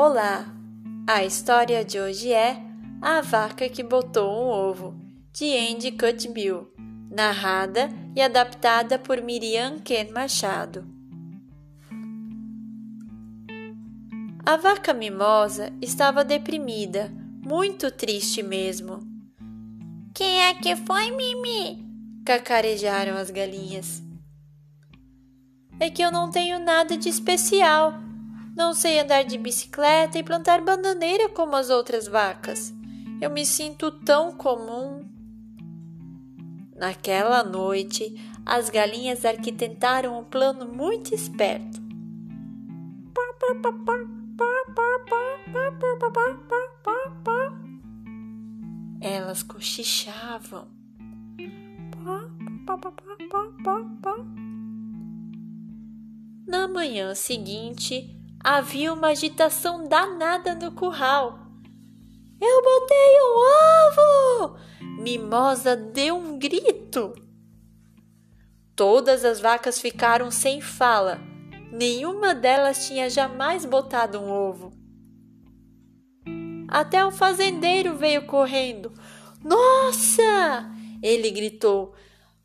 Olá! A história de hoje é A Vaca que Botou um Ovo, de Andy Cutbill, narrada e adaptada por Miriam Ken Machado. A vaca mimosa estava deprimida, muito triste mesmo. Quem é que foi, Mimi? cacarejaram as galinhas. É que eu não tenho nada de especial. Não sei andar de bicicleta e plantar bananeira como as outras vacas. Eu me sinto tão comum. Naquela noite, as galinhas arquitetaram um plano muito esperto. Elas cochichavam. Na manhã seguinte, havia uma agitação danada no curral. Eu botei um ovo! Mimosa deu um grito. Todas as vacas ficaram sem fala. Nenhuma delas tinha jamais botado um ovo. Até o fazendeiro veio correndo. Nossa! Ele gritou: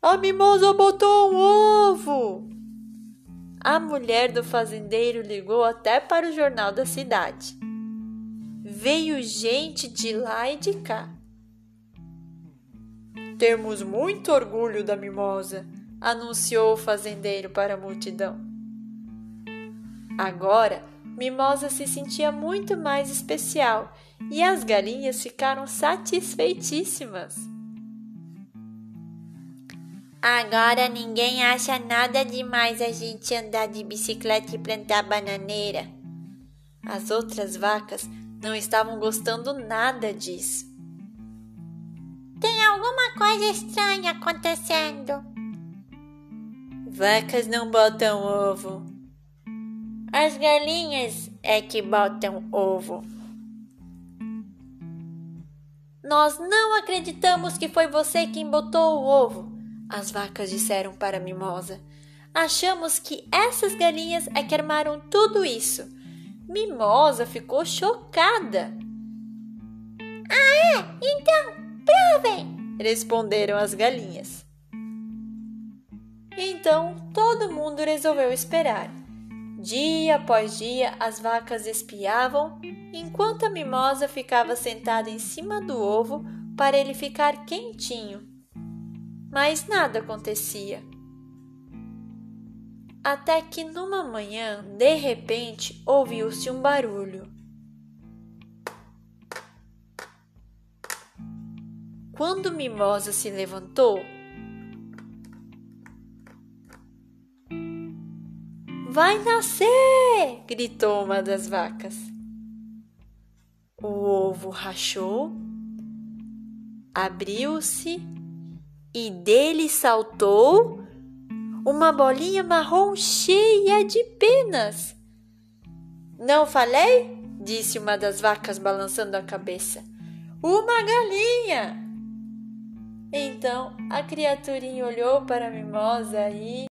A mimosa botou um ovo! A mulher do fazendeiro ligou até para o jornal da cidade. Veio gente de lá e de cá. Temos muito orgulho da mimosa, anunciou o fazendeiro para a multidão. Agora, Mimosa se sentia muito mais especial e as galinhas ficaram satisfeitíssimas. Agora ninguém acha nada demais a gente andar de bicicleta e plantar bananeira. As outras vacas não estavam gostando nada disso. Tem alguma coisa estranha acontecendo. Vacas não botam ovo. As galinhas é que botam ovo. Nós não acreditamos que foi você quem botou o ovo. As vacas disseram para a Mimosa. Achamos que essas galinhas é que armaram tudo isso. Mimosa ficou chocada. Ah, é? Então, provem! Responderam as galinhas. Então, todo mundo resolveu esperar. Dia após dia, as vacas espiavam, enquanto a mimosa ficava sentada em cima do ovo para ele ficar quentinho mas nada acontecia. Até que numa manhã, de repente, ouviu-se um barulho. Quando Mimosa se levantou, Vai nascer! gritou uma das vacas. O ovo rachou, abriu-se e dele saltou uma bolinha marrom cheia de penas. Não falei? disse uma das vacas balançando a cabeça. Uma galinha! Então a criaturinha olhou para a mimosa e.